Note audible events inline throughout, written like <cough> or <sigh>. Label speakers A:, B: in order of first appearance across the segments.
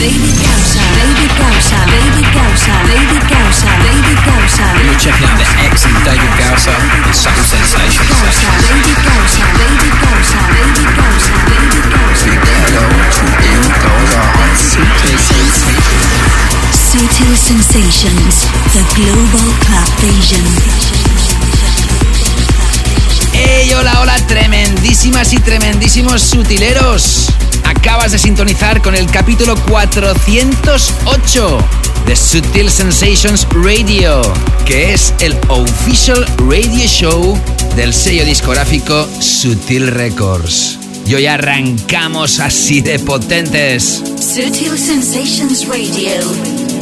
A: David Gausa. David Gausa. David Gausa. David Gausa. David Gausa.
B: You're checking out the excellent David Gausa and Subtle Sensations.
A: Gausa. David Gausa. David Gausa. David Gausa. David Gausa.
B: Hello to David Gausa on Subtle Sensations.
A: Subtle Sensations. The Global Club Vision.
B: ¡Hey! Hola, hola, tremendísimas y tremendísimos sutileros. Acabas de sintonizar con el capítulo 408 de Sutil Sensations Radio, que es el official radio show del sello discográfico Sutil Records. Y hoy arrancamos así de potentes.
A: Subtle Sensations Radio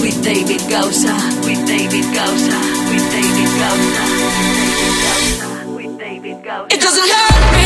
A: with David Gausa. With David Gausa. With David Gausa.
C: Doesn't hurt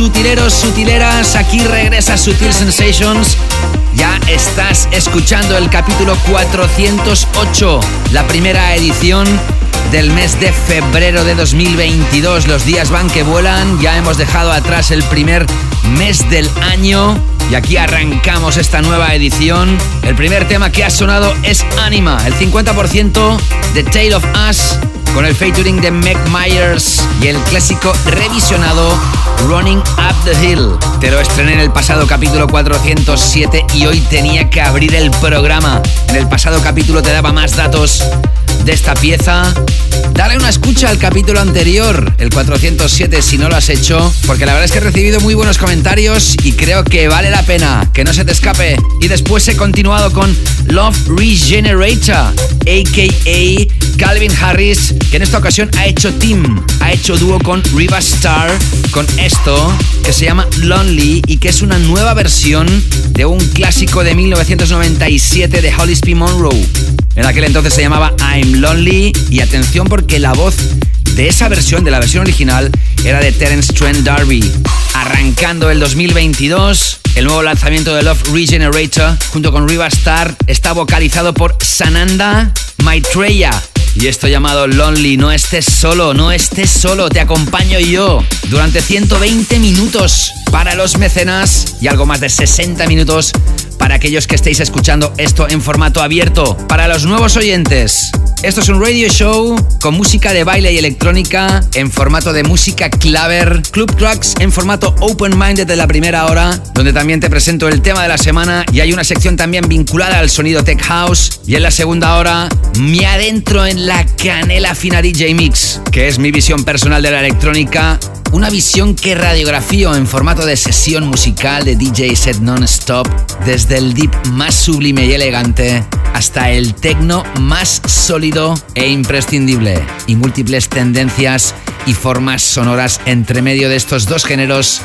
B: sutileros, sutileras? Aquí regresa Sutil Sensations. Ya estás escuchando el capítulo 408, la primera edición del mes de febrero de 2022. Los días van que vuelan, ya hemos dejado atrás el primer mes del año y aquí arrancamos esta nueva edición. El primer tema que ha sonado es Anima, el 50% de Tale of Us con el featuring de Meg Myers y el clásico revisionado Running Up the Hill. Te lo estrené en el pasado capítulo 407 y hoy tenía que abrir el programa. En el pasado capítulo te daba más datos de esta pieza. Dale una escucha al capítulo anterior, el 407, si no lo has hecho, porque la verdad es que he recibido muy buenos comentarios y creo que vale la pena, que no se te escape. Y después he continuado con Love Regenerator, a.k.a. Calvin Harris, que en esta ocasión ha hecho team, ha hecho dúo con Riva Star, con esto que se llama Lonely y que es una nueva versión de un clásico de 1997 de Holly P. Monroe. En aquel entonces se llamaba I'm Lonely y atención porque la voz de esa versión, de la versión original, era de Terence Trent D'Arby. Arrancando el 2022, el nuevo lanzamiento de Love Regenerator junto con Riva Star está vocalizado por Sananda Maitreya. Y esto llamado Lonely, no estés solo, no estés solo, te acompaño yo durante 120 minutos para los mecenas y algo más de 60 minutos para aquellos que estéis escuchando esto en formato abierto. Para los nuevos oyentes, esto es un radio show con música de baile y electrónica en formato de música claver, club tracks en formato open minded de la primera hora, donde también te presento el tema de la semana y hay una sección también vinculada al sonido tech house y en la segunda hora me adentro en la canela fina DJ Mix, que es mi visión personal de la electrónica una visión que radiografío en formato de sesión musical de DJ set non-stop, desde el deep más sublime y elegante hasta el techno más sólido e imprescindible, y múltiples tendencias y formas sonoras entre medio de estos dos géneros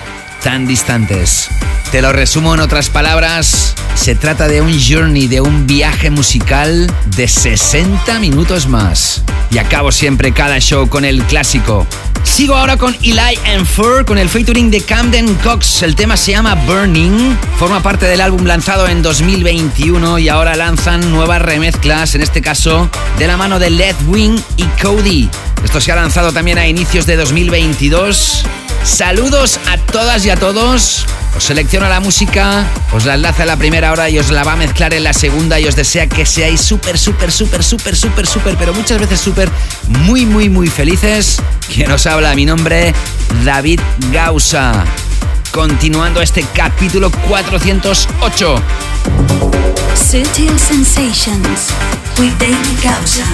B: tan distantes. Te lo resumo en otras palabras, se trata de un journey, de un viaje musical de 60 minutos más. Y acabo siempre cada show con el clásico. Sigo ahora con Eli and Fur con el featuring de Camden Cox. El tema se llama Burning. Forma parte del álbum lanzado en 2021 y ahora lanzan nuevas remezclas, en este caso de la mano de Led Wing y Cody. Esto se ha lanzado también a inicios de 2022. Saludos a todas y a todos. Os selecciona la música, os la enlaza en la primera hora y os la va a mezclar en la segunda y os desea que seáis súper, súper, súper, súper, súper, súper, pero muchas veces súper, muy, muy, muy felices. Quien os habla, mi nombre, David Gausa. Continuando este capítulo 408.
A: Sutil Sensations with David Gausa.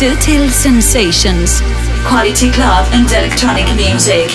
A: Sutil Sensations. Quality club and electronic music.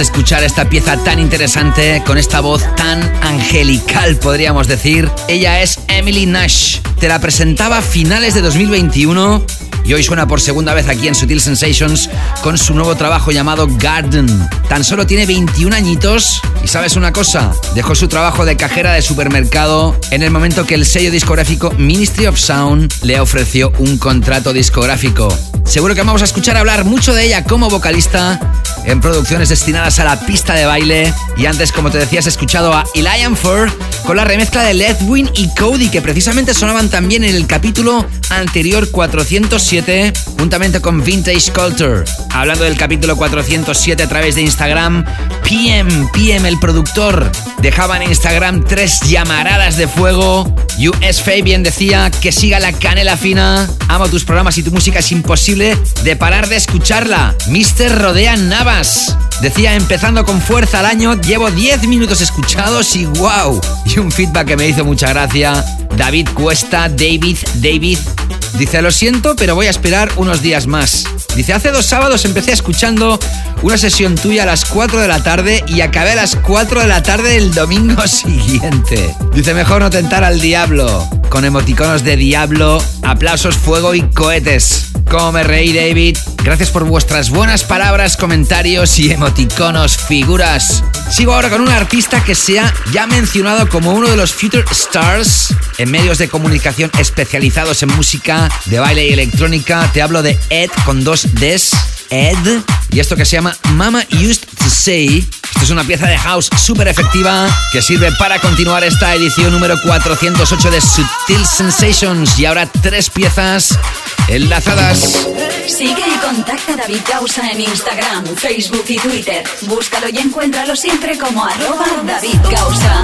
B: Escuchar esta pieza tan interesante con esta voz tan angelical, podríamos decir. Ella es Emily Nash. Te la presentaba a finales de 2021 y hoy suena por segunda vez aquí en Sutil Sensations con su nuevo trabajo llamado Garden. Tan solo tiene 21 añitos y sabes una cosa, dejó su trabajo de cajera de supermercado en el momento que el sello discográfico Ministry of Sound le ofreció un contrato discográfico. Seguro que vamos a escuchar hablar mucho de ella como vocalista en producciones destinadas a la pista de baile. Y antes, como te decía, has escuchado a Elian Fur con la remezcla de Ledwin y Cody, que precisamente sonaban también en el capítulo anterior 407, juntamente con Vintage Culture. Hablando del capítulo 407 a través de Instagram, PM, PM, el productor, dejaba en Instagram tres llamaradas de fuego. US Fabian decía que siga la canela fina. Amo tus programas y tu música es imposible de parar de escucharla. Mr. Rodea Decía empezando con fuerza al año, llevo 10 minutos escuchados y wow. Y un feedback que me hizo mucha gracia. David Cuesta, David, David. Dice, lo siento, pero voy a esperar unos días más. Dice, hace dos sábados empecé escuchando una sesión tuya a las 4 de la tarde y acabé a las 4 de la tarde del domingo <laughs> siguiente. Dice, mejor no tentar al diablo. Con emoticonos de diablo, aplausos, fuego y cohetes. Cómo me reí, David. Gracias por vuestras buenas palabras, comentarios y emoticonos, figuras. Sigo ahora con un artista que se ha ya mencionado como uno de los Future Stars en medios de comunicación especializados en música de baile y electrónica. Te hablo de Ed con dos Ds. Ed. Y esto que se llama Mama Used to Say. Esto es una pieza de house súper efectiva que sirve para continuar esta edición número 408 de Sutil Sensations. Y ahora tres piezas enlazadas.
A: Sigue y contacta a David Gausa en Instagram, Facebook y Twitter. Búscalo y encuéntralo siempre como arroba David Gausa.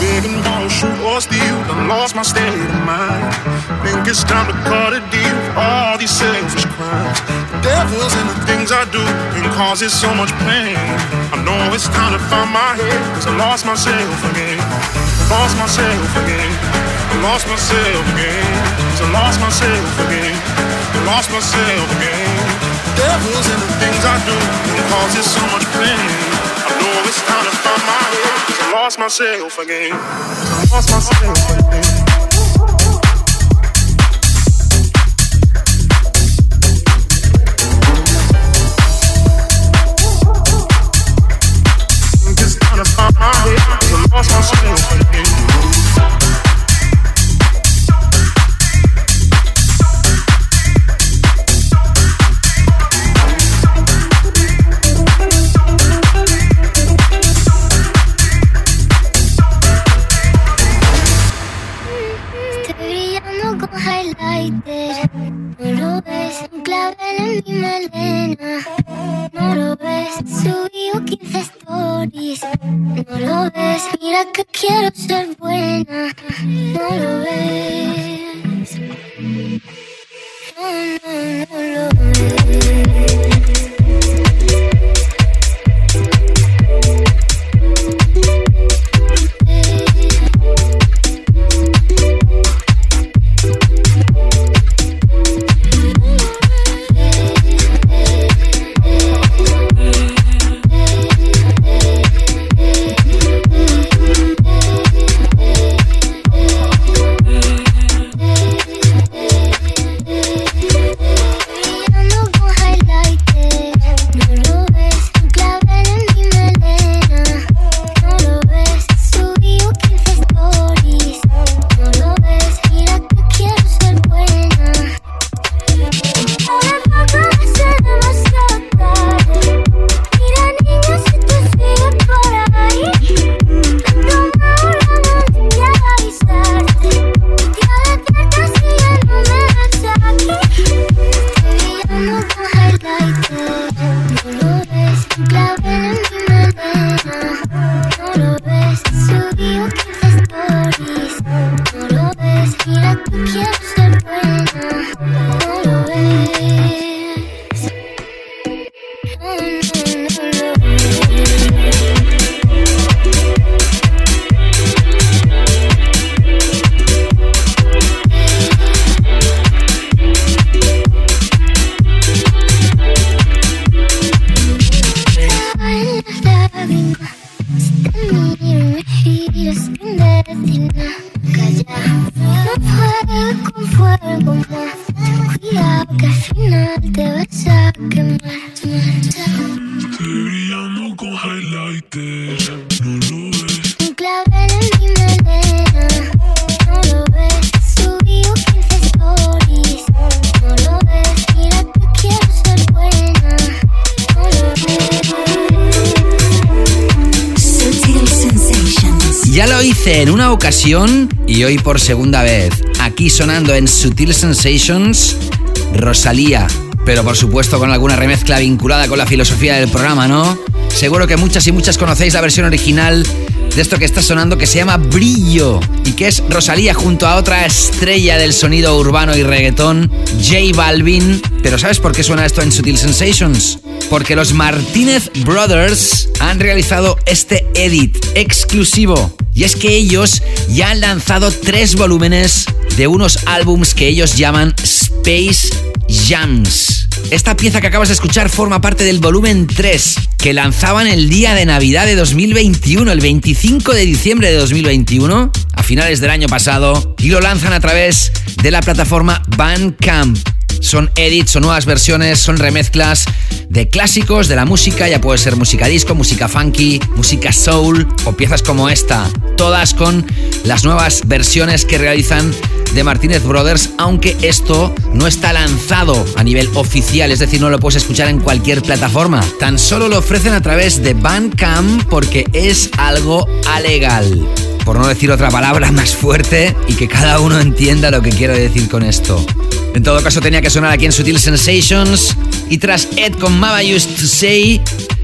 D: Begging, don't shoot or steal. Done lost my state of mind. Think it's time to cut a deal. All these selfish crimes. The devil's in the things I do and causes so much pain. I know it's time to find my head. Cause I lost myself again. Lost myself again. I lost myself again. Cause I lost myself again. Lost myself again. Devil's in the things I do and causes so much pain. I know it's time to find my. Cause I lost myself again. I lost myself again.
B: Segunda vez. Aquí sonando en Sutil Sensations, Rosalía. Pero por supuesto con alguna remezcla vinculada con la filosofía del programa, ¿no? Seguro que muchas y muchas conocéis la versión original de esto que está sonando que se llama Brillo y que es Rosalía junto a otra estrella del sonido urbano y reggaetón, J Balvin. Pero ¿sabes por qué suena esto en Sutil Sensations? Porque los Martínez Brothers han realizado este edit exclusivo. Y es que ellos ya han lanzado tres volúmenes de unos álbums que ellos llaman Space Jams. Esta pieza que acabas de escuchar forma parte del volumen 3 que lanzaban el día de Navidad de 2021, el 25 de diciembre de 2021, a finales del año pasado, y lo lanzan a través de la plataforma Bandcamp. Son edits, son nuevas versiones, son remezclas de clásicos de la música, ya puede ser música disco, música funky, música soul o piezas como esta, todas con las nuevas versiones que realizan de Martínez Brothers, aunque esto no está lanzado a nivel oficial, es decir, no lo puedes escuchar en cualquier plataforma. Tan solo lo ofrecen a través de Bandcamp porque es algo alegal. por no decir otra palabra <laughs> más fuerte, y que cada uno entienda lo que quiero decir con esto. En todo caso tenía que sonar aquí en Sutil Sensations, y tras Ed con Mama Used to Say,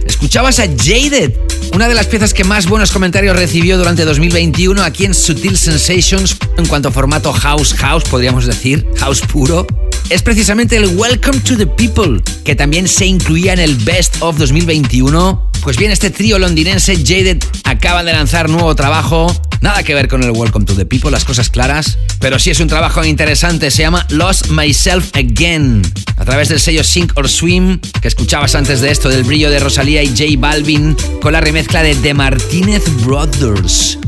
B: escuchabas a Jaded, una de las piezas que más buenos comentarios recibió durante 2021 aquí en Sutil Sensations en cuanto a formato house house, podríamos decir, house puro es precisamente el Welcome to the People, que también se incluía en el Best of 2021. Pues bien, este trío londinense Jaded acaba de lanzar nuevo trabajo. Nada que ver con el Welcome to the People, las cosas claras. Pero sí es un trabajo interesante, se llama Lost Myself Again. A través del sello Sink or Swim, que escuchabas antes de esto, del brillo de Rosalía y J Balvin, con la remezcla de The Martinez Brothers.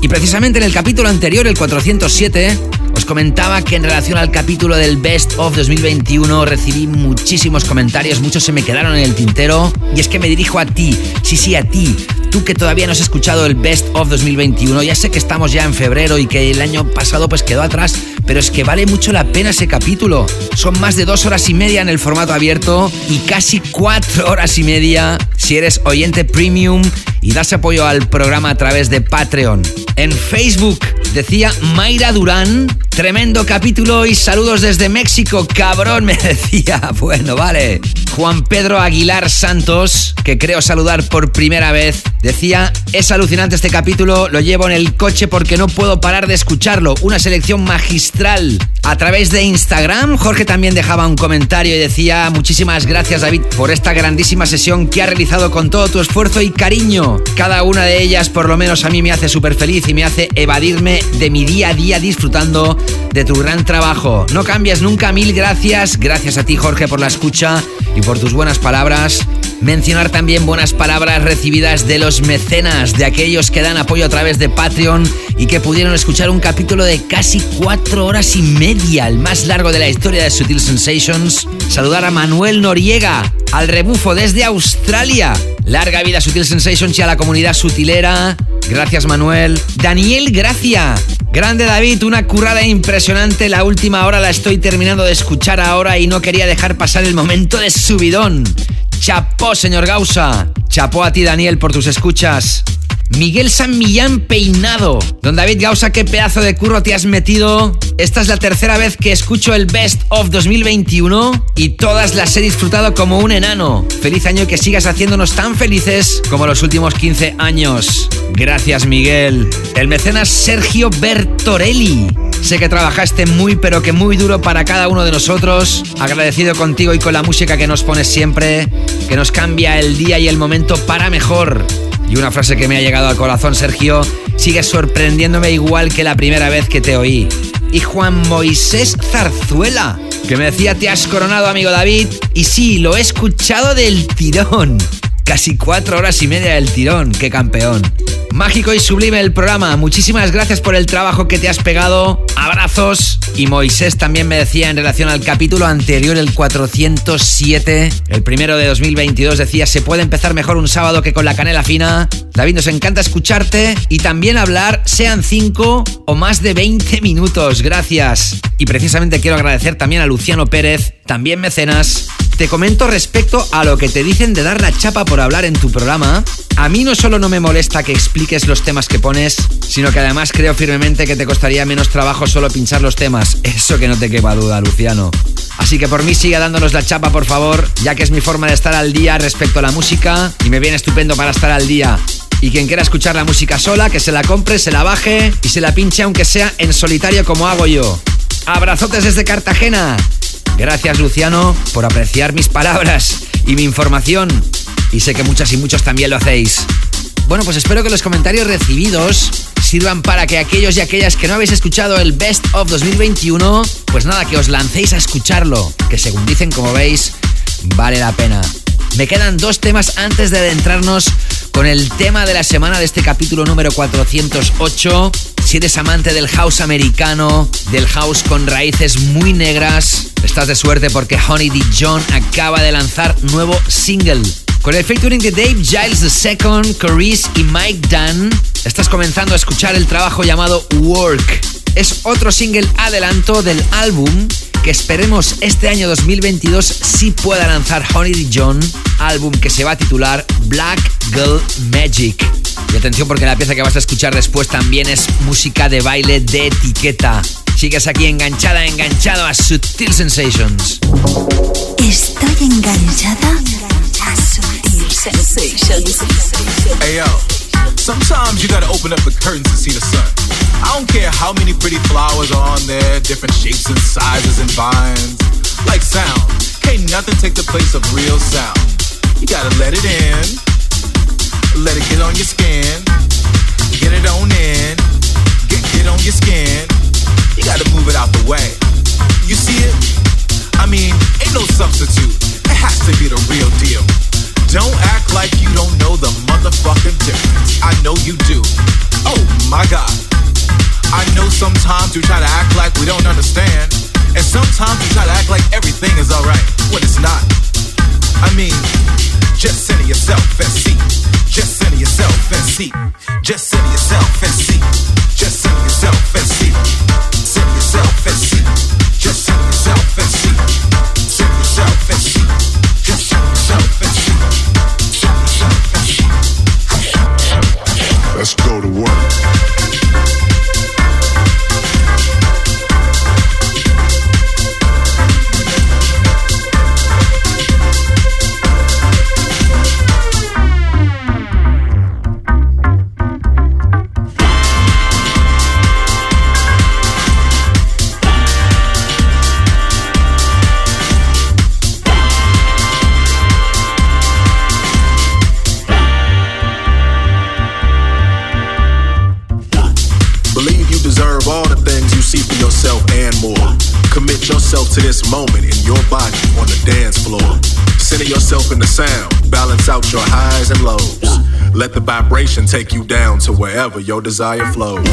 B: Y precisamente en el capítulo anterior, el 407, comentaba que en relación al capítulo del Best of 2021 recibí muchísimos comentarios, muchos se me quedaron en el tintero. Y es que me dirijo a ti, sí, sí, a ti, tú que todavía no has escuchado el Best of 2021. Ya sé que estamos ya en febrero y que el año pasado pues quedó atrás, pero es que vale mucho la pena ese capítulo. Son más de dos horas y media en el formato abierto y casi cuatro horas y media si eres oyente premium y das apoyo al programa a través de Patreon. En Facebook decía Mayra Durán, tremendo capítulo y saludos desde México, cabrón, me <laughs> decía. Bueno, vale. Juan Pedro Aguilar Santos, que creo saludar por primera vez, decía, es alucinante este capítulo, lo llevo en el coche porque no puedo parar de escucharlo. Una selección magistral. A través de Instagram, Jorge también dejaba un comentario y decía, muchísimas gracias David por esta grandísima sesión que ha realizado con todo tu esfuerzo y cariño. Cada una de ellas por lo menos a mí me hace súper feliz y me hace evadirme de mi día a día disfrutando de tu gran trabajo. No cambias nunca, mil gracias. Gracias a ti Jorge por la escucha y por tus buenas palabras. Mencionar también buenas palabras recibidas de los mecenas, de aquellos que dan apoyo a través de Patreon y que pudieron escuchar un capítulo de casi cuatro horas y media, el más largo de la historia de Sutil Sensations. Saludar a Manuel Noriega, al rebufo desde Australia. Larga vida Sutil Sensations y a la comunidad sutilera. Gracias Manuel. Daniel Gracia. Grande David, una currada impresionante. La última hora la estoy terminando de escuchar ahora y no quería dejar pasar el momento de subidón. Chapó, señor Gausa. Chapó a ti, Daniel, por tus escuchas. Miguel San Millán peinado. Don David Gausa, qué pedazo de curro te has metido. Esta es la tercera vez que escucho el Best of 2021 y todas las he disfrutado como un enano. Feliz año y que sigas haciéndonos tan felices como los últimos 15 años. Gracias, Miguel. El mecenas Sergio Bertorelli. Sé que trabajaste muy pero que muy duro para cada uno de nosotros. Agradecido contigo y con la música que nos pones siempre, que nos cambia el día y el momento para mejor. Y una frase que me ha llegado al corazón, Sergio, sigues sorprendiéndome igual que la primera vez que te oí. Y Juan Moisés Zarzuela, que me decía, te has coronado, amigo David. Y sí, lo he escuchado del tirón. Casi cuatro horas y media del tirón, qué campeón. Mágico y sublime el programa. Muchísimas gracias por el trabajo que te has pegado. Abrazos. Y Moisés también me decía en relación al capítulo anterior, el 407, el primero de 2022, decía, se puede empezar mejor un sábado que con la canela fina. David, nos encanta escucharte y también hablar, sean 5 o más de 20 minutos. Gracias. Y precisamente quiero agradecer también a Luciano Pérez, también mecenas. Te comento respecto a lo que te dicen de dar la chapa por hablar en tu programa. A mí no solo no me molesta que expliques los temas que pones, sino que además creo firmemente que te costaría menos trabajo solo pinchar los temas. Eso que no te quepa duda, Luciano. Así que por mí sigue dándonos la chapa, por favor, ya que es mi forma de estar al día respecto a la música y me viene estupendo para estar al día. Y quien quiera escuchar la música sola, que se la compre, se la baje y se la pinche aunque sea en solitario como hago yo. Abrazotes desde Cartagena. Gracias Luciano por apreciar mis palabras y mi información. Y sé que muchas y muchos también lo hacéis. Bueno, pues espero que los comentarios recibidos sirvan para que aquellos y aquellas que no habéis escuchado el Best of 2021, pues nada, que os lancéis a escucharlo, que según dicen, como veis, vale la pena. Me quedan dos temas antes de adentrarnos con el tema de la semana de este capítulo número 408. Si eres amante del house americano, del house con raíces muy negras, estás de suerte porque Honey D. John acaba de lanzar nuevo single. Con el featuring de Dave Giles II, Carice y Mike Dunn, estás comenzando a escuchar el trabajo llamado Work. Es otro single adelanto del álbum que esperemos este año 2022 sí pueda lanzar Honey. John, álbum que se va a titular Black Girl Magic. Y atención porque la pieza que vas a escuchar después también es música de baile de etiqueta. Sigues aquí enganchada, enganchado a Sutil Sensations.
A: Estoy enganchada
E: Hey yo, sometimes you gotta open up the curtains to see the sun. I don't care how many pretty flowers are on there, different shapes and sizes and vines. Like sound, can't nothing take the place of real sound. You gotta let it in, let it get on your skin, get it on in, get get on your skin. You gotta move it out the way. You see it? I mean, ain't no substitute. It has to be the real deal. Don't act like you don't know the motherfucking difference. I know you do. Oh my god. I know sometimes we try to act like we don't understand. And sometimes we try to act like everything is alright when it's not. I mean, just center yourself and see. Just center yourself and see. Just center yourself and see. Just center yourself and see. Center yourself and see.
F: Let's go to work. Yourself to this moment in your body on the dance floor. Center yourself in the sound, balance out your highs and lows. Let the vibration take you down to wherever your desire flows.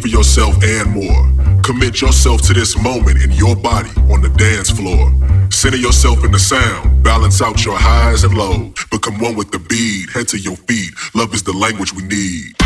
F: For yourself and more. Commit yourself to this moment in your body on the dance floor. Center yourself in the sound, balance out your highs and lows. Become one with the beat, head to your feet. Love is the language we need.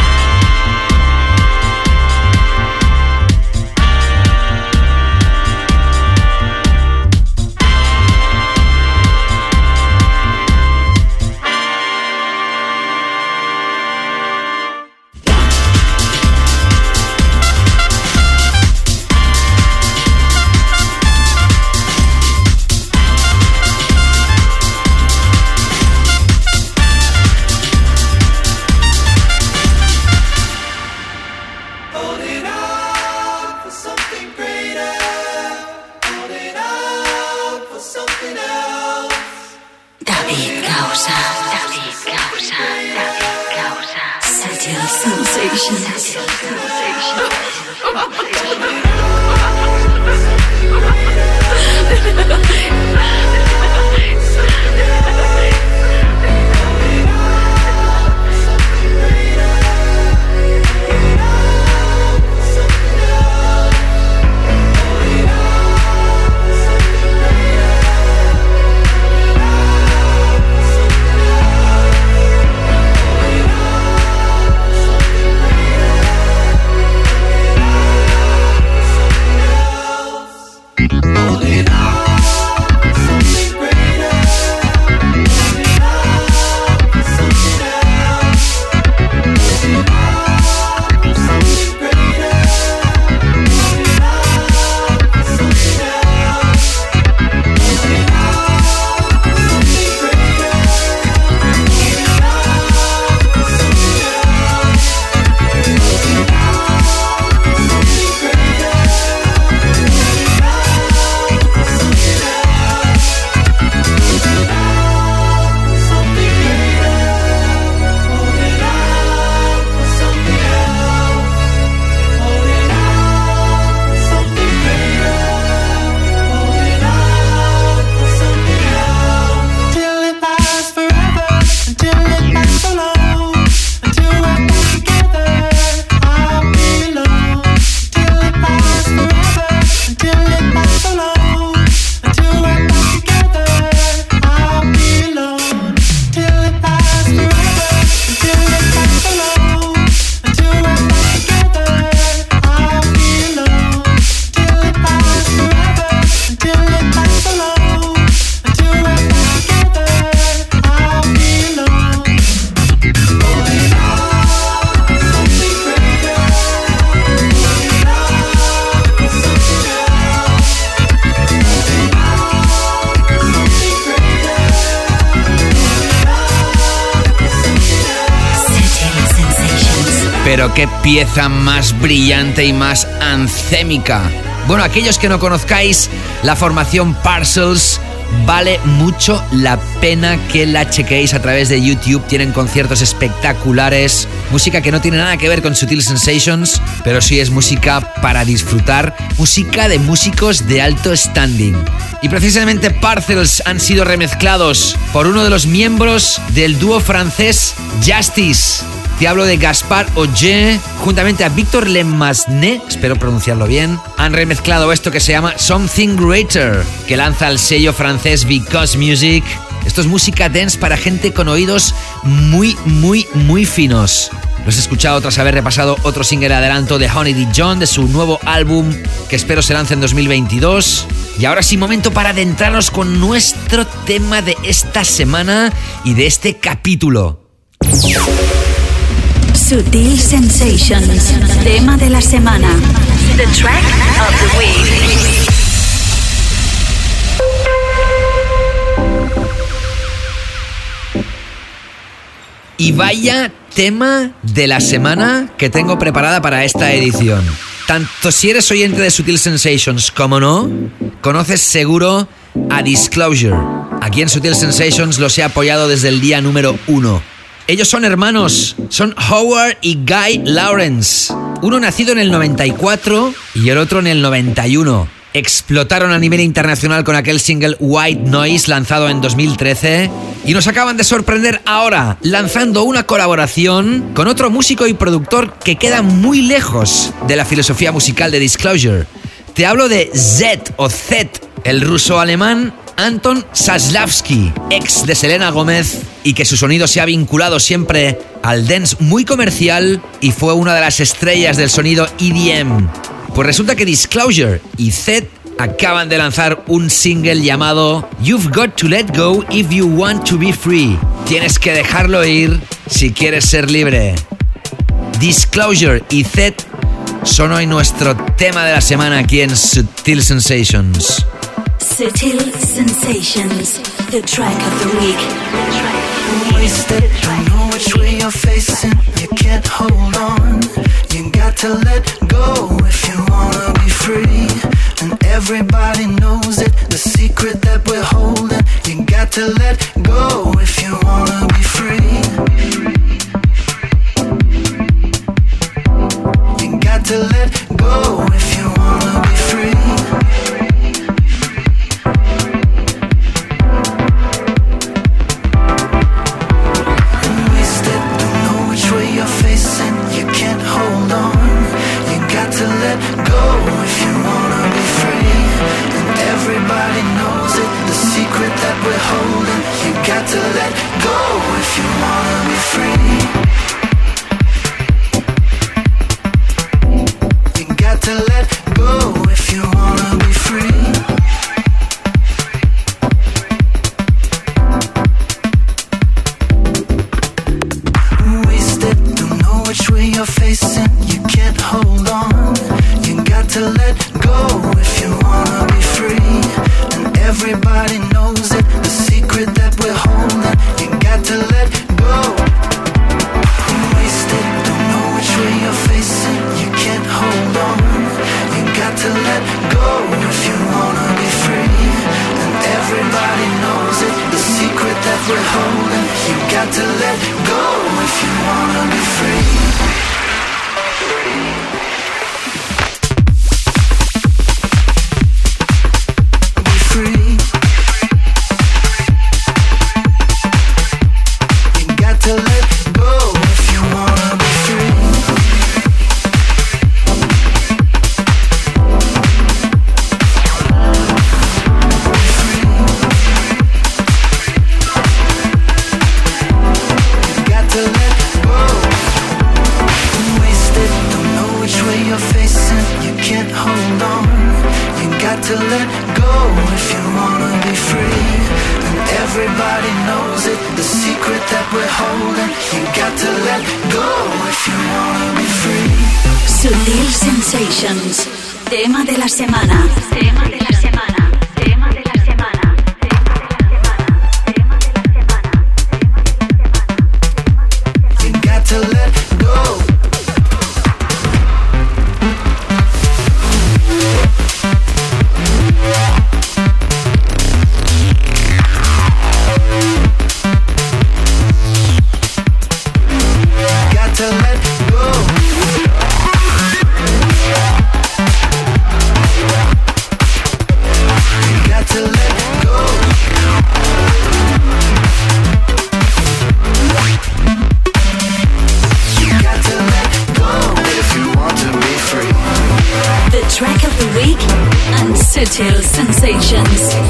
B: Pieza más brillante y más ancémica. Bueno, aquellos que no conozcáis la formación Parcels, vale mucho la pena que la chequéis a través de YouTube. Tienen conciertos espectaculares, música que no tiene nada que ver con Sutil Sensations, pero sí es música para disfrutar, música de músicos de alto standing. Y precisamente Parcels han sido remezclados por uno de los miembros del dúo francés Justice. Te hablo de Gaspar Auger, juntamente a Víctor Lemasné, espero pronunciarlo bien, han remezclado esto que se llama Something Greater, que lanza el sello francés Because Music. Esto es música dance para gente con oídos muy, muy, muy finos. Los he escuchado tras haber repasado otro single adelanto de Honey D. John de su nuevo álbum que espero se lance en 2022. Y ahora sí, momento para adentrarnos con nuestro tema de esta semana y de este capítulo.
A: Sutil Sensations, tema de la semana. The track of the week.
B: Y vaya tema de la semana que tengo preparada para esta edición. Tanto si eres oyente de Sutil Sensations como no, conoces seguro a Disclosure. Aquí en Sutil Sensations los he apoyado desde el día número uno. Ellos son hermanos, son Howard y Guy Lawrence. Uno nacido en el 94 y el otro en el 91. Explotaron a nivel internacional con aquel single White Noise lanzado en 2013 y nos acaban de sorprender ahora lanzando una colaboración con otro músico y productor que queda muy lejos de la filosofía musical de Disclosure. Te hablo de Z o Z, el ruso alemán Anton Saslavsky, ex de Selena Gómez, y que su sonido se ha vinculado siempre al dance muy comercial y fue una de las estrellas del sonido EDM. Pues resulta que Disclosure y Zed acaban de lanzar un single llamado You've Got to Let Go If You Want to Be Free. Tienes que dejarlo ir si quieres ser libre. Disclosure y Zed son hoy nuestro tema de la semana aquí en Sutil Sensations.
A: Sutil Sensations, the track of the week.
G: wasted. Don't know which way you're facing. You can't hold on. You got to let go if you wanna be free. And everybody knows it. The secret that we're holding. You got to let go if you wanna be free. You got to let go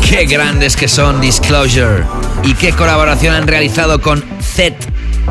B: Qué grandes que son Disclosure. Y qué colaboración han realizado con Z.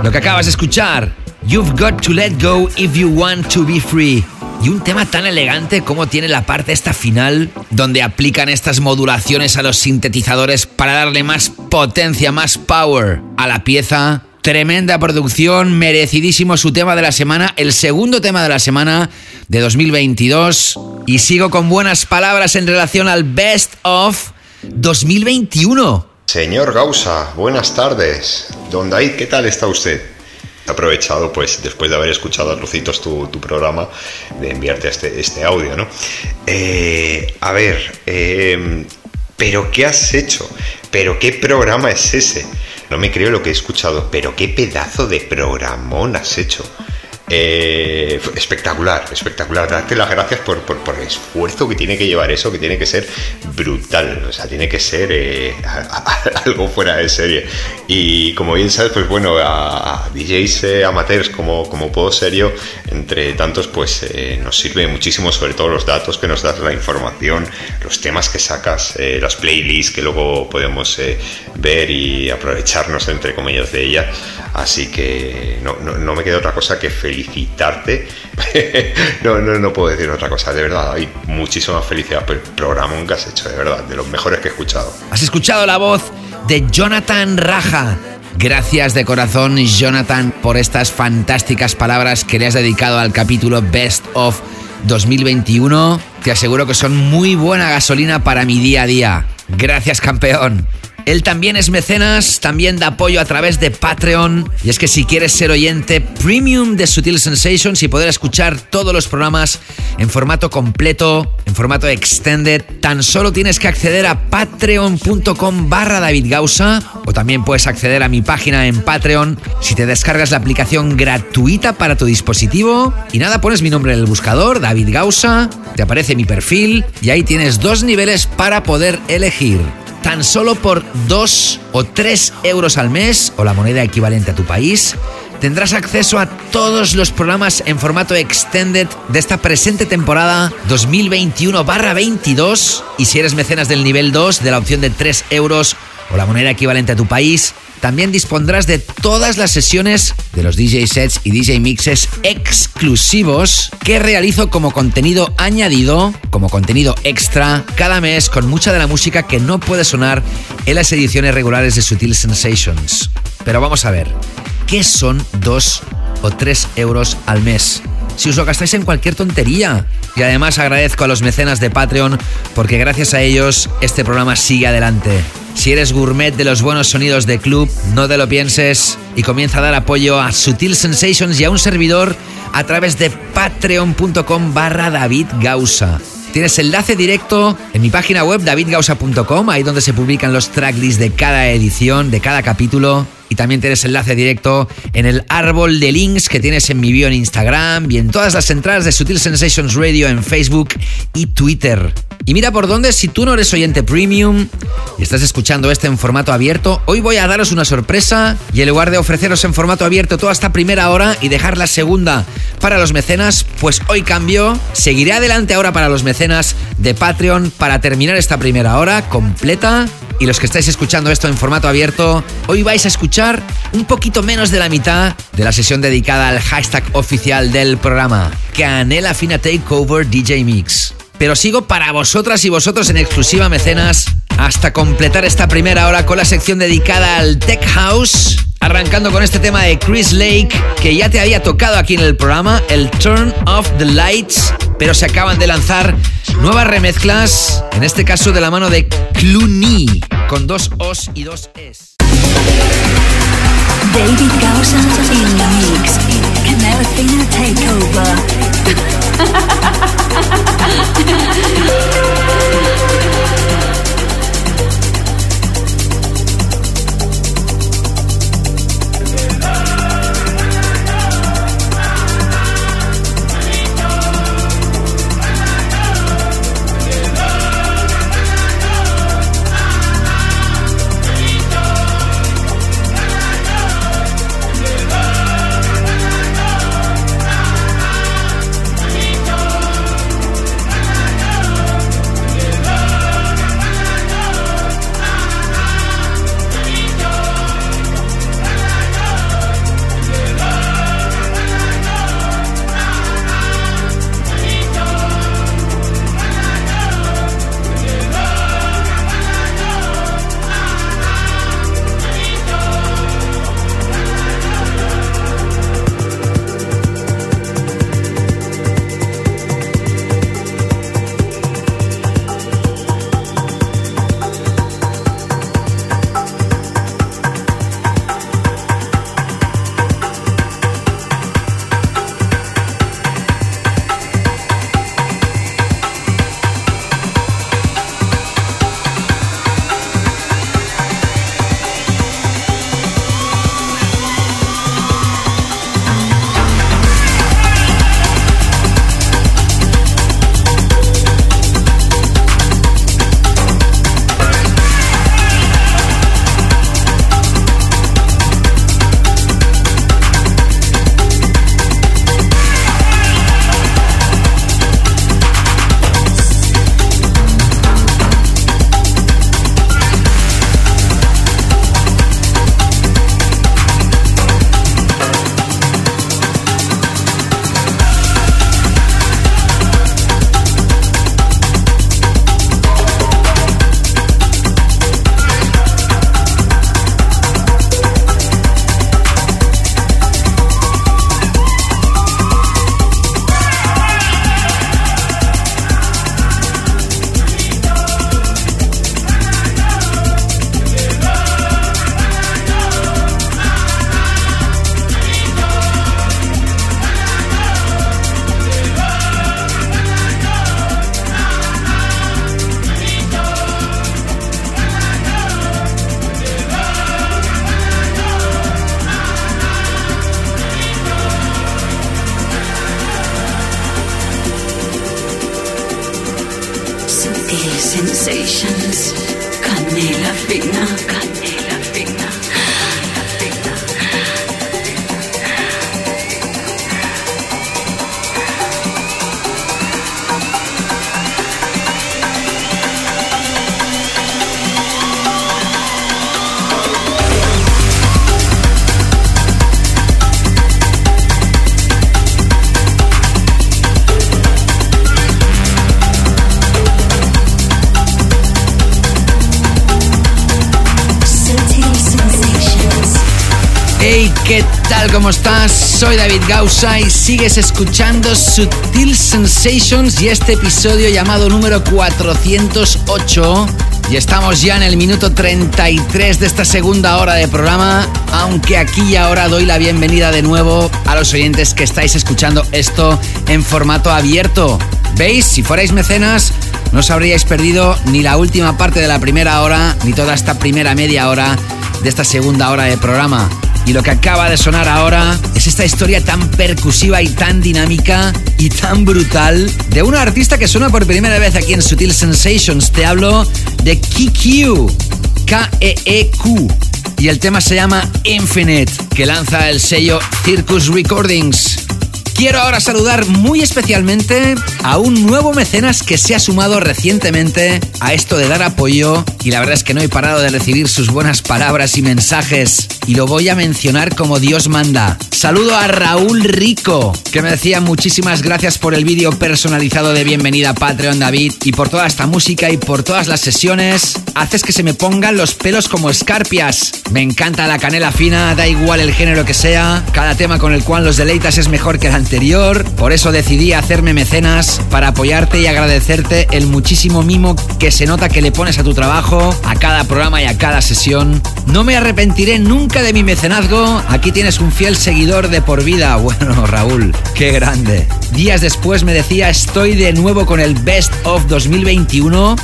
B: Lo que acabas de escuchar. You've got to let go if you want to be free. Y un tema tan elegante como tiene la parte esta final, donde aplican estas modulaciones a los sintetizadores para darle más potencia, más power a la pieza. Tremenda producción, merecidísimo su tema de la semana, el segundo tema de la semana de 2022. Y sigo con buenas palabras en relación al Best of 2021.
H: Señor Gausa, buenas tardes. Don David, ¿qué tal está usted? Aprovechado, pues, después de haber escuchado a trocitos tu, tu programa, de enviarte este, este audio, ¿no? Eh, a ver, eh, ¿pero qué has hecho? ¿Pero qué programa es ese? No me creo lo que he escuchado, pero qué pedazo de programón has hecho. Eh, espectacular, espectacular. Darte las gracias por, por, por, el esfuerzo que tiene que llevar eso, que tiene que ser brutal. O sea, tiene que ser eh, a, a, <laughs> algo fuera de serie. Y como bien sabes, pues bueno, a, a DJs eh, amateurs como, como Puedo Serio, entre tantos, pues eh, nos sirve muchísimo, sobre todo los datos que nos das, la información, los temas que sacas, eh, las playlists que luego podemos ver y aprovecharnos, entre comillas, de ella. Así que no, no, no me queda otra cosa que felicitarte. <laughs> no, no, no puedo decir otra cosa, de verdad. Hay muchísima felicidad por el programa que has hecho, de verdad, de los mejores que he escuchado.
B: Has escuchado la voz de Jonathan Raja. Gracias de corazón, Jonathan, por estas fantásticas palabras que le has dedicado al capítulo Best of 2021. Te aseguro que son muy buena gasolina para mi día a día. Gracias, campeón. Él también es mecenas, también da apoyo a través de Patreon. Y es que si quieres ser oyente premium de Sutil Sensations y poder escuchar todos los programas en formato completo, en formato extended, tan solo tienes que acceder a patreon.com barra David Gausa o también puedes acceder a mi página en Patreon si te descargas la aplicación gratuita para tu dispositivo. Y nada, pones mi nombre en el buscador, David Gausa, te aparece mi perfil y ahí tienes dos niveles para poder elegir tan solo por 2 o 3 euros al mes, o la moneda equivalente a tu país, tendrás acceso a todos los programas en formato extended de esta presente temporada 2021-22. Y si eres mecenas del nivel 2, de la opción de 3 euros o la moneda equivalente a tu país, también dispondrás de todas las sesiones de los DJ sets y DJ mixes exclusivos que realizo como contenido añadido, como contenido extra, cada mes con mucha de la música que no puede sonar en las ediciones regulares de Sutil Sensations. Pero vamos a ver, ¿qué son 2 o 3 euros al mes? si os lo gastáis en cualquier tontería. Y además agradezco a los mecenas de Patreon porque gracias a ellos este programa sigue adelante. Si eres gourmet de los buenos sonidos de club, no te lo pienses y comienza a dar apoyo a Sutil Sensations y a un servidor a través de patreon.com barra David Gausa. Tienes enlace directo en mi página web davidgausa.com, ahí donde se publican los tracklists de cada edición, de cada capítulo. Y también tienes enlace directo en el árbol de links que tienes en mi bio en Instagram y en todas las entradas de Sutil Sensations Radio en Facebook y Twitter. Y mira por dónde, si tú no eres oyente premium y estás escuchando este en formato abierto, hoy voy a daros una sorpresa y en lugar de ofreceros en formato abierto toda esta primera hora y dejar la segunda para los mecenas, pues hoy cambio. Seguiré adelante ahora para los mecenas de Patreon para terminar esta primera hora completa. Y los que estáis escuchando esto en formato abierto, hoy vais a escuchar un poquito menos de la mitad de la sesión dedicada al hashtag oficial del programa, Canela Fina Takeover DJ Mix. Pero sigo para vosotras y vosotros en exclusiva mecenas hasta completar esta primera hora con la sección dedicada al Tech House, arrancando con este tema de Chris Lake que ya te había tocado aquí en el programa, el Turn Off the Lights, pero se acaban de lanzar nuevas remezclas, en este caso de la mano de Clooney, con dos O's y dos Es.
A: David Fina Takeover. <laughs>
B: Soy David Gausa y sigues escuchando Sutil Sensations y este episodio llamado número 408. Y estamos ya en el minuto 33 de esta segunda hora de programa, aunque aquí y ahora doy la bienvenida de nuevo a los oyentes que estáis escuchando esto en formato abierto. ¿Veis? Si fuerais mecenas, no os habríais perdido ni la última parte de la primera hora, ni toda esta primera media hora de esta segunda hora de programa. Y lo que acaba de sonar ahora es esta historia tan percusiva y tan dinámica y tan brutal de una artista que suena por primera vez aquí en Sutil Sensations. Te hablo de KQ, K-E-E-Q. Y el tema se llama Infinite, que lanza el sello Circus Recordings. Quiero ahora saludar muy especialmente a un nuevo mecenas que se ha sumado recientemente a esto de dar apoyo y la verdad es que no he parado de recibir sus buenas palabras y mensajes y lo voy a mencionar como Dios manda. Saludo a Raúl Rico que me decía muchísimas gracias por el vídeo personalizado de bienvenida a Patreon David y por toda esta música y por todas las sesiones. Haces que se me pongan los pelos como escarpias. Me encanta la canela fina, da igual el género que sea. Cada tema con el cual los deleitas es mejor que el anterior. Por eso decidí hacerme mecenas para apoyarte y agradecerte el muchísimo mimo que se nota que le pones a tu trabajo, a cada programa y a cada sesión. No me arrepentiré nunca de mi mecenazgo. Aquí tienes un fiel seguidor de por vida. <laughs> Bueno, Raúl, qué grande. Días después me decía, estoy de nuevo con el Best of 2021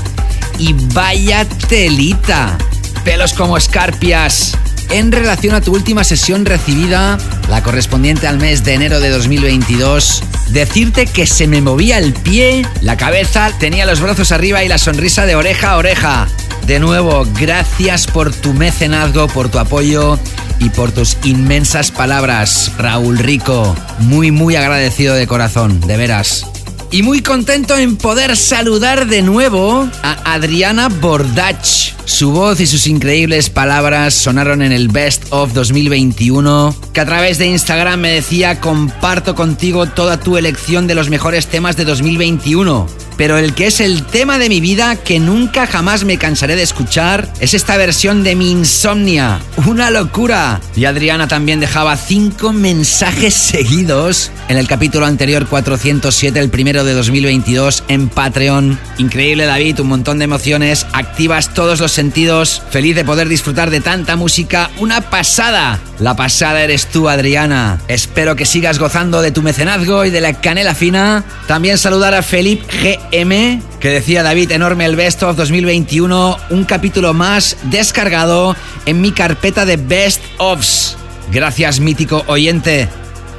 B: y vaya telita. Pelos como escarpias. En relación a tu última sesión recibida, la correspondiente al mes de enero de 2022, decirte que se me movía el pie, la cabeza, tenía los brazos arriba y la sonrisa de oreja a oreja. De nuevo, gracias por tu mecenazgo, por tu apoyo y por tus inmensas palabras, Raúl Rico. Muy, muy agradecido de corazón, de veras. Y muy contento en poder saludar de nuevo a Adriana Bordach. Su voz y sus increíbles palabras sonaron en el Best of 2021, que a través de Instagram me decía comparto contigo toda tu elección de los mejores temas de 2021 pero el que es el tema de mi vida que nunca jamás me cansaré de escuchar es esta versión de mi insomnia. Una locura. Y Adriana también dejaba cinco mensajes <laughs> seguidos en el capítulo anterior 407, el primero de 2022, en Patreon. Increíble David, un montón de emociones, activas todos los sentidos, feliz de poder disfrutar de tanta música, una pasada. La pasada eres tú, Adriana. Espero que sigas gozando de tu mecenazgo y de la canela fina. También saludar a Felipe GM, que decía David, enorme el Best of 2021, un capítulo más descargado en mi carpeta de Best ofs. Gracias, mítico oyente.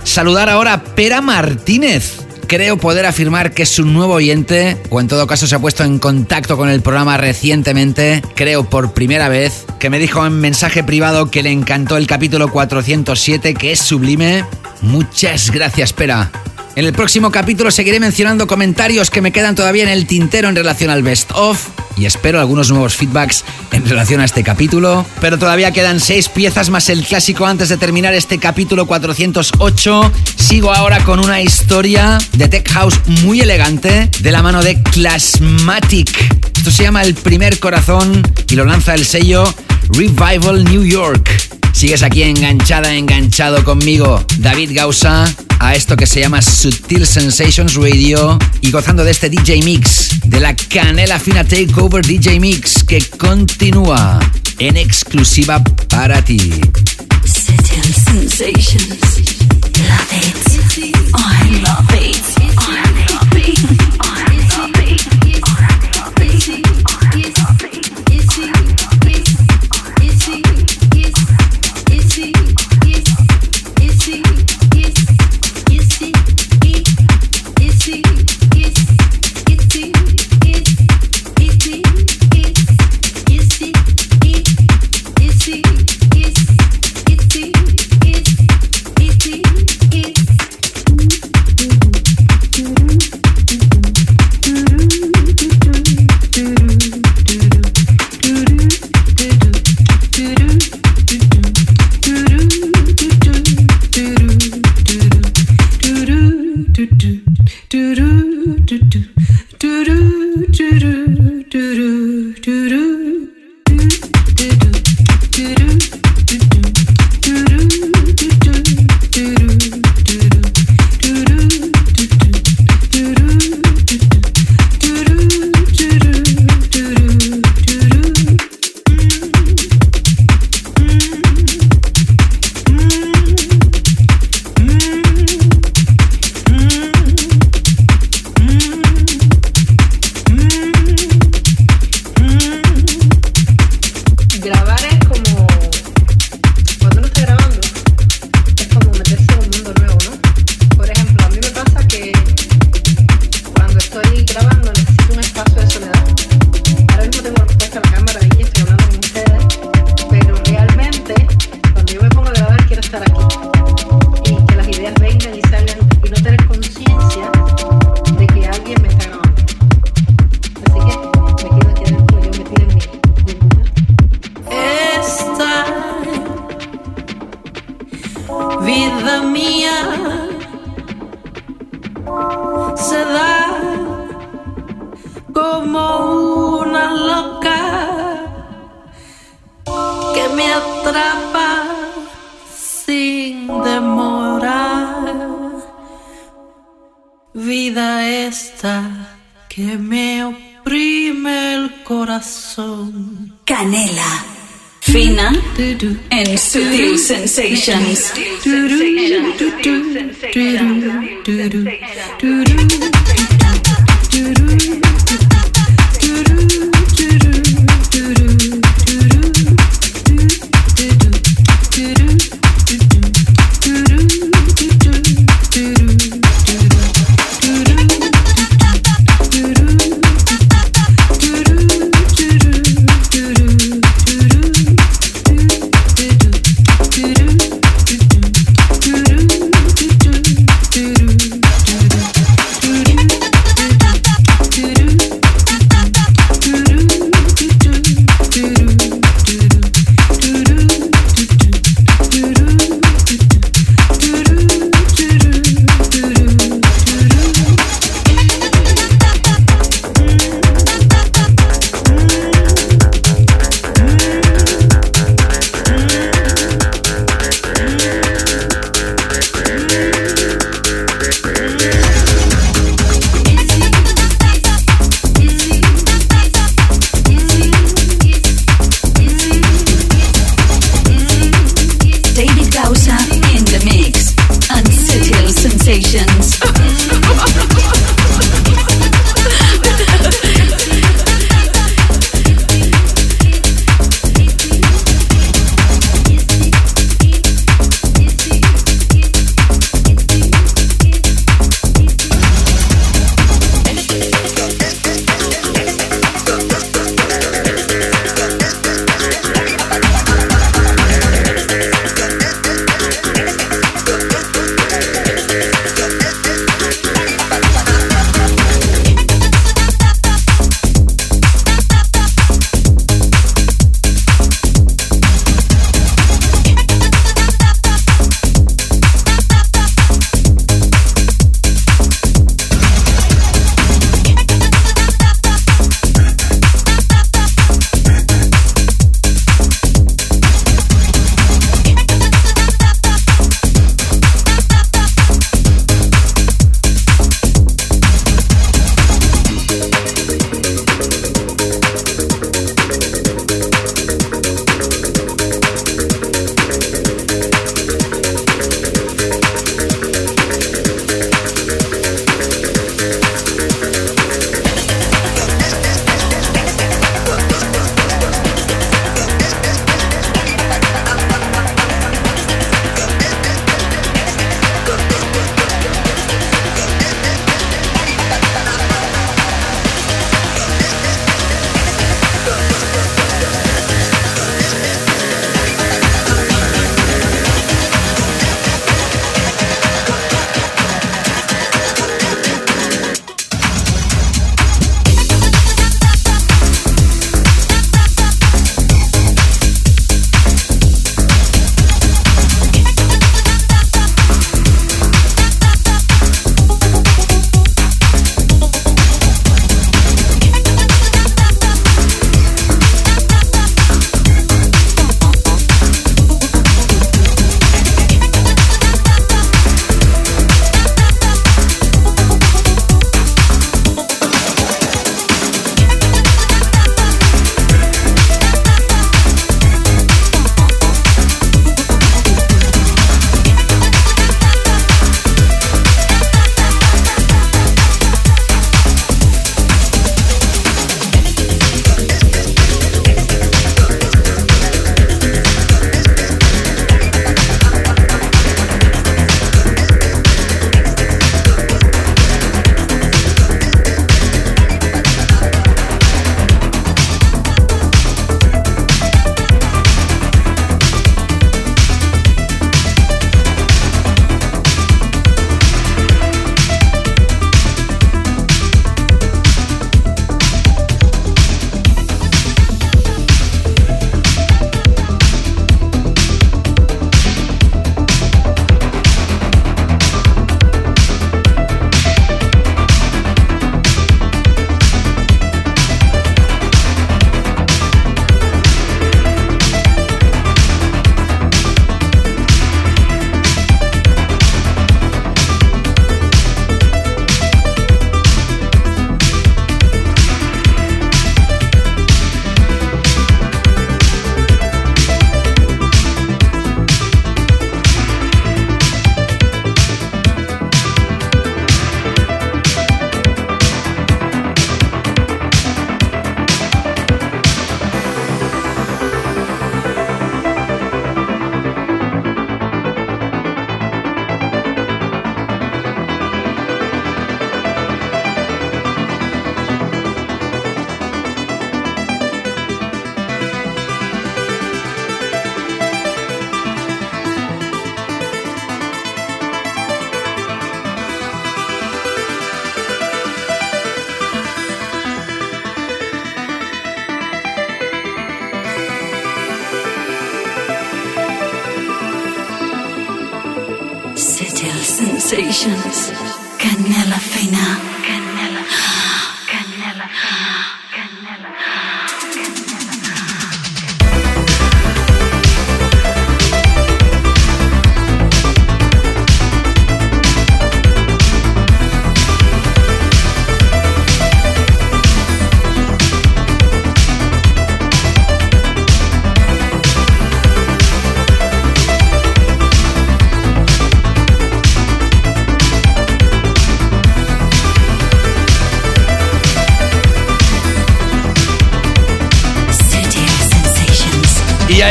B: Saludar ahora a Pera Martínez. Creo poder afirmar que es un nuevo oyente, o en todo caso se ha puesto en contacto con el programa recientemente, creo por primera vez, que me dijo en mensaje privado que le encantó el capítulo 407, que es sublime. Muchas gracias, Pera. En el próximo capítulo seguiré mencionando comentarios que me quedan todavía en el tintero en relación al best of y espero algunos nuevos feedbacks en relación a este capítulo. Pero todavía quedan seis piezas más el clásico antes de terminar este capítulo 408. Sigo ahora con una historia de tech house muy elegante de la mano de Classmatic. Esto se llama El primer corazón y lo lanza el sello Revival New York. Sigues aquí enganchada, enganchado conmigo, David Gausa, a esto que se llama Sutil Sensations Radio y gozando de este DJ Mix, de la Canela Fina Takeover DJ Mix que continúa en exclusiva para ti.
A: Sutil sensations. Love it. Love it. Love it.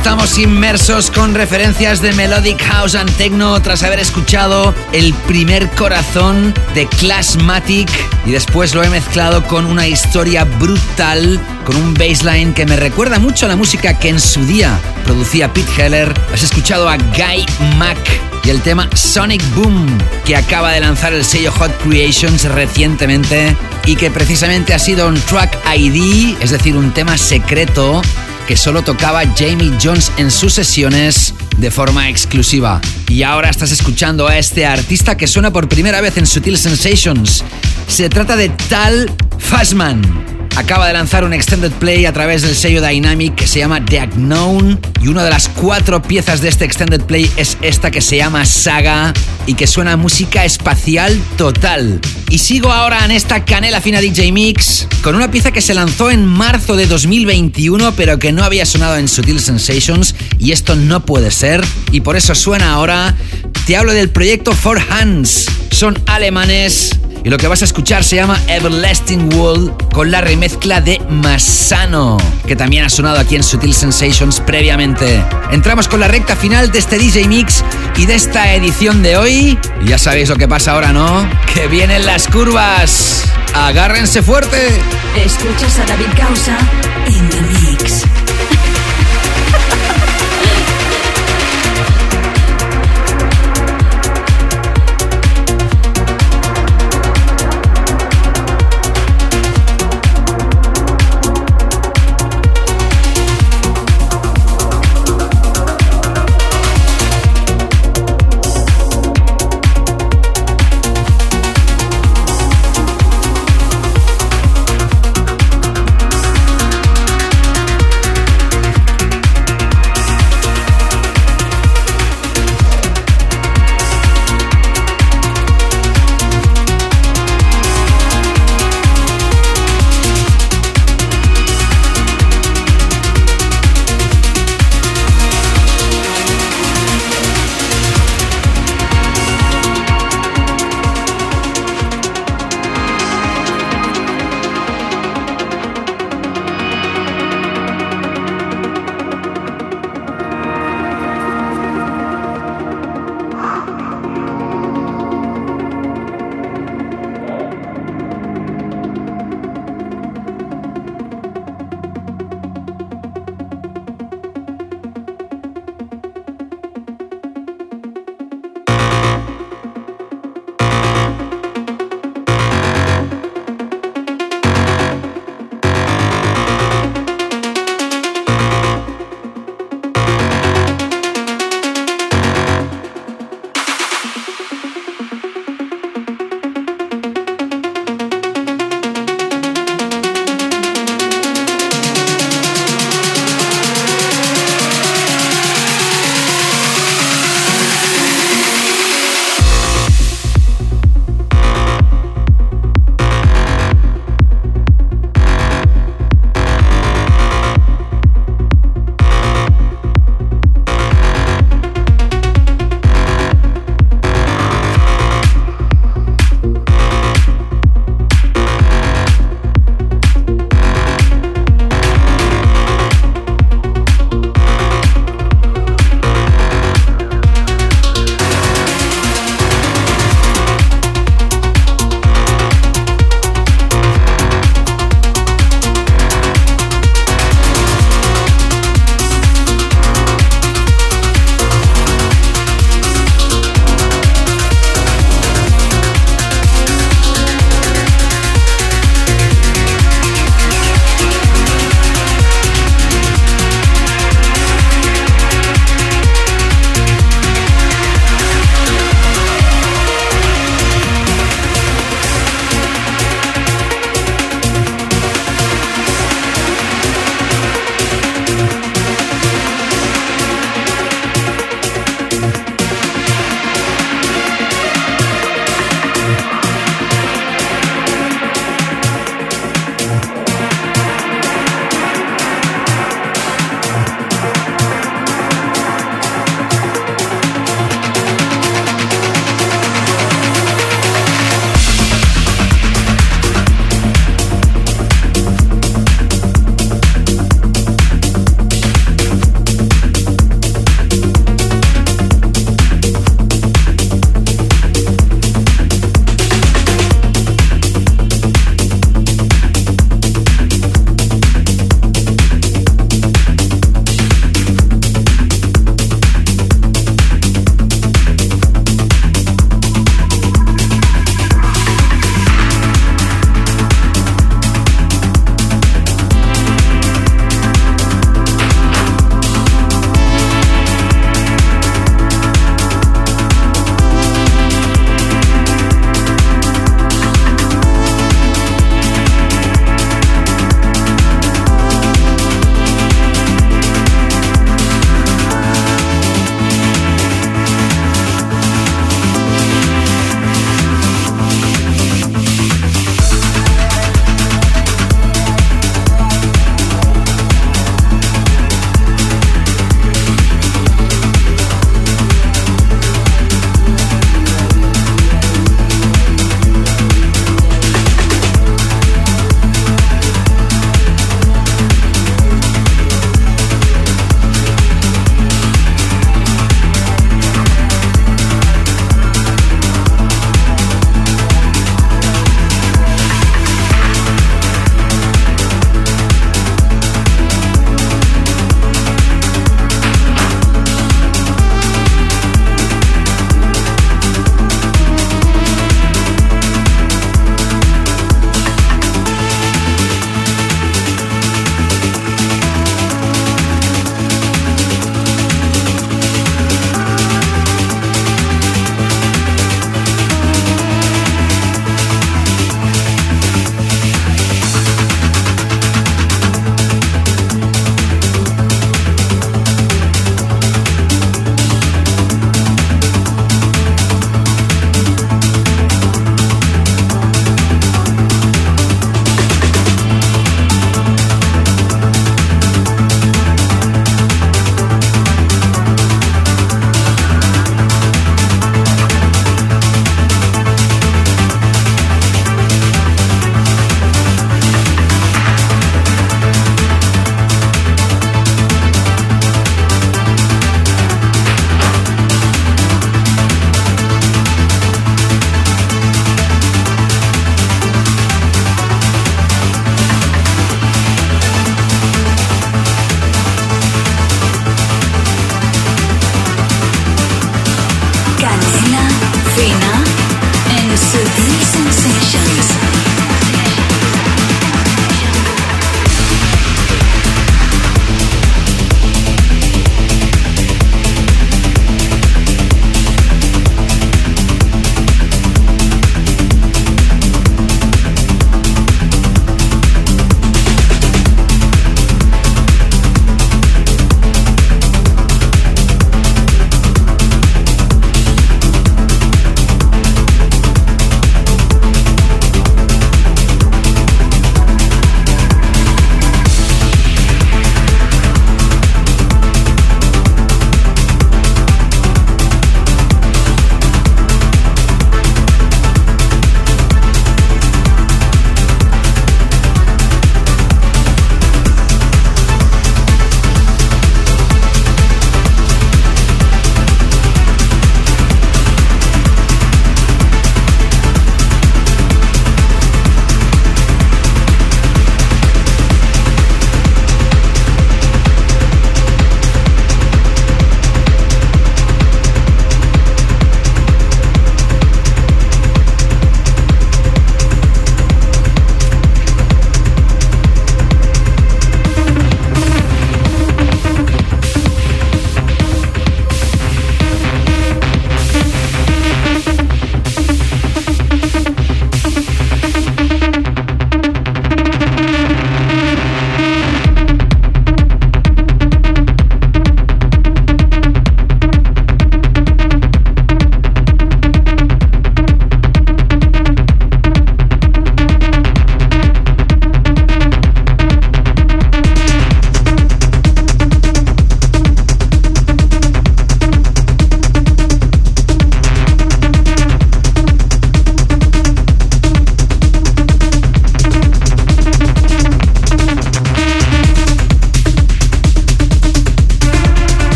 B: Estamos inmersos con referencias de Melodic House and Techno tras haber escuchado el primer corazón de Classmatic y después lo he mezclado con una historia brutal, con un bassline que me recuerda mucho a la música que en su día producía Pete Heller. Has escuchado a Guy Mack y el tema Sonic Boom que acaba de lanzar el sello Hot Creations recientemente y que precisamente ha sido un track ID, es decir, un tema secreto que solo tocaba Jamie Jones en sus sesiones de forma exclusiva. Y ahora estás escuchando a este artista que suena por primera vez en Sutil Sensations. Se trata de Tal Fazman. Acaba de lanzar un extended play a través del sello Dynamic que se llama The Unknown y una de las cuatro piezas de este extended play es esta que se llama Saga y que suena música espacial total. Y sigo ahora en esta canela fina DJ Mix con una pieza que se lanzó en marzo de 2021 pero que no había sonado en Sutil Sensations y esto no puede ser y por eso suena ahora. Te hablo del proyecto Four Hands. Son alemanes y lo que vas a escuchar se llama Everlasting Wall con la remezcla de Masano, que también ha sonado aquí en Sutil Sensations previamente. Entramos con la recta final de este DJ Mix y de esta edición de hoy. Y ya sabéis lo que pasa ahora, ¿no? Que vienen las curvas. Agárrense fuerte.
A: Escuchas a David Causa in the mix.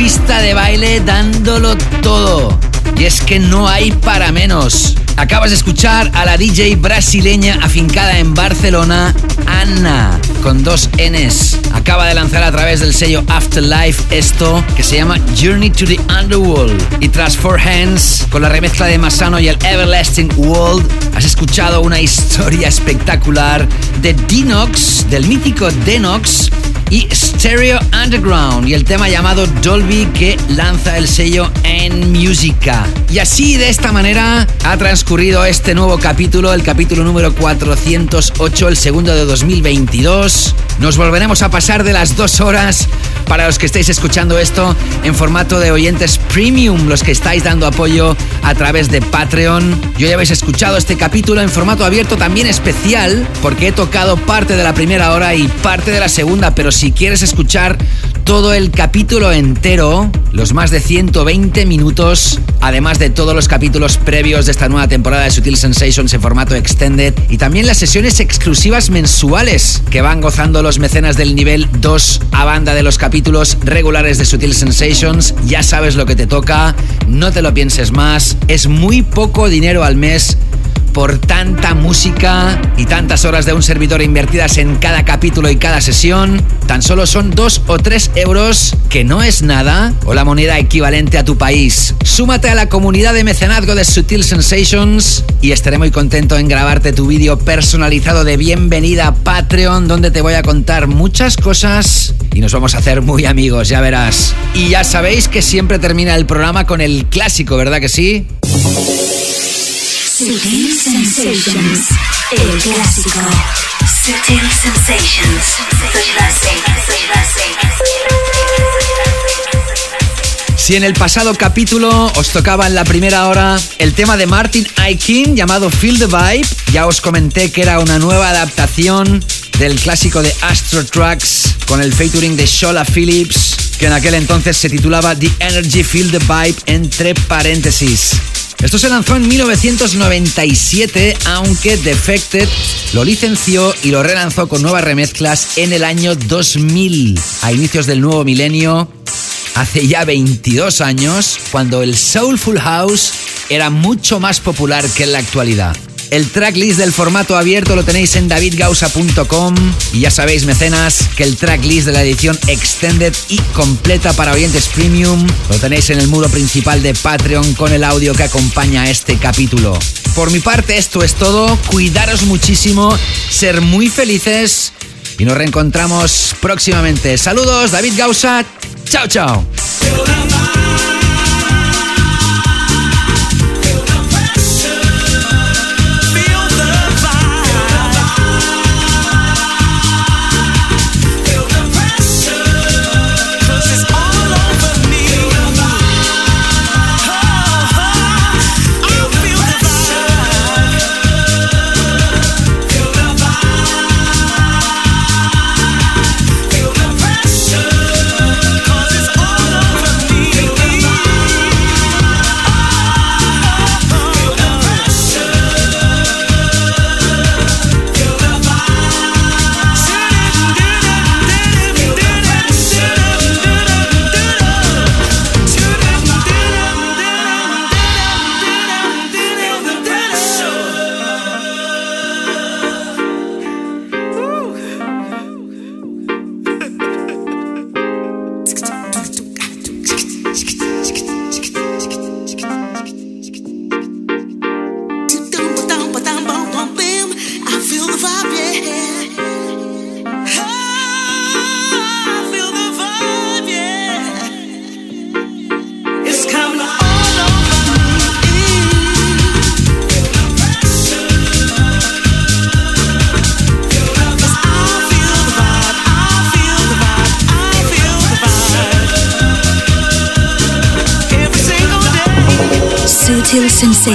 B: Pista de baile dándolo todo. Y es que no hay para menos. Acabas de escuchar a la DJ brasileña afincada en Barcelona, Anna, con dos Ns. Acaba de lanzar a través del sello Afterlife esto que se llama Journey to the Underworld. Y tras Four Hands, con la remezcla de Masano y el Everlasting World, has escuchado una historia espectacular de Dinox, del mítico Denox y Stereo Underground y el tema llamado Dolby que lanza el sello en Musica. Y así de esta manera ha transcurrido este nuevo capítulo, el capítulo número 408, el segundo de 2022. Nos volveremos a pasar de las dos horas para los que estáis escuchando esto en formato de oyentes premium, los que estáis dando apoyo a través de Patreon. Yo ya habéis escuchado este capítulo en formato abierto también especial porque he tocado parte de la primera hora y parte de la segunda, pero si quieres escuchar todo el capítulo entero, los más de 120 minutos, además de todos los capítulos previos de esta nueva temporada de Sutil Sensations en formato extended y también las sesiones exclusivas mensuales que van gozando los mecenas del nivel 2 a banda de los capítulos regulares de Sutil Sensations. Ya sabes lo que te toca, no te lo pienses más, es muy poco dinero al mes por tanta música y tantas horas de un servidor invertidas en cada capítulo y cada sesión. Tan solo son 2 o 3 euros, que no es nada, o la moneda equivalente a tu país. Súmate a la comunidad de mecenazgo de Sutil Sensations y estaré muy contento en grabarte tu vídeo personalizado de bienvenida a Patreon, donde te voy a contar muchas cosas y nos vamos a hacer muy amigos, ya verás. Y ya sabéis que siempre termina el programa con el clásico, ¿verdad que sí?
A: Sutil Sensations, el clásico. Sutil Sensations.
B: Si en el pasado capítulo os tocaba en la primera hora el tema de Martin Aikin llamado Feel the Vibe, ya os comenté que era una nueva adaptación del clásico de Astro Tracks con el featuring de Shola Phillips, que en aquel entonces se titulaba The Energy Feel the Vibe entre paréntesis. Esto se lanzó en 1997, aunque Defected lo licenció y lo relanzó con nuevas remezclas en el año 2000, a inicios del nuevo milenio, hace ya 22 años, cuando el Soulful House era mucho más popular que en la actualidad. El tracklist del formato abierto lo tenéis en davidgausa.com y ya sabéis, mecenas, que el tracklist de la edición extended y completa para oyentes premium lo tenéis en el muro principal de Patreon con el audio que acompaña este capítulo. Por mi parte, esto es todo. Cuidaros muchísimo, ser muy felices y nos reencontramos próximamente. Saludos, David Gausa. Chao, chao.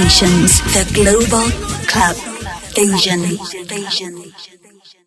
A: Sensations, the global club. Asian.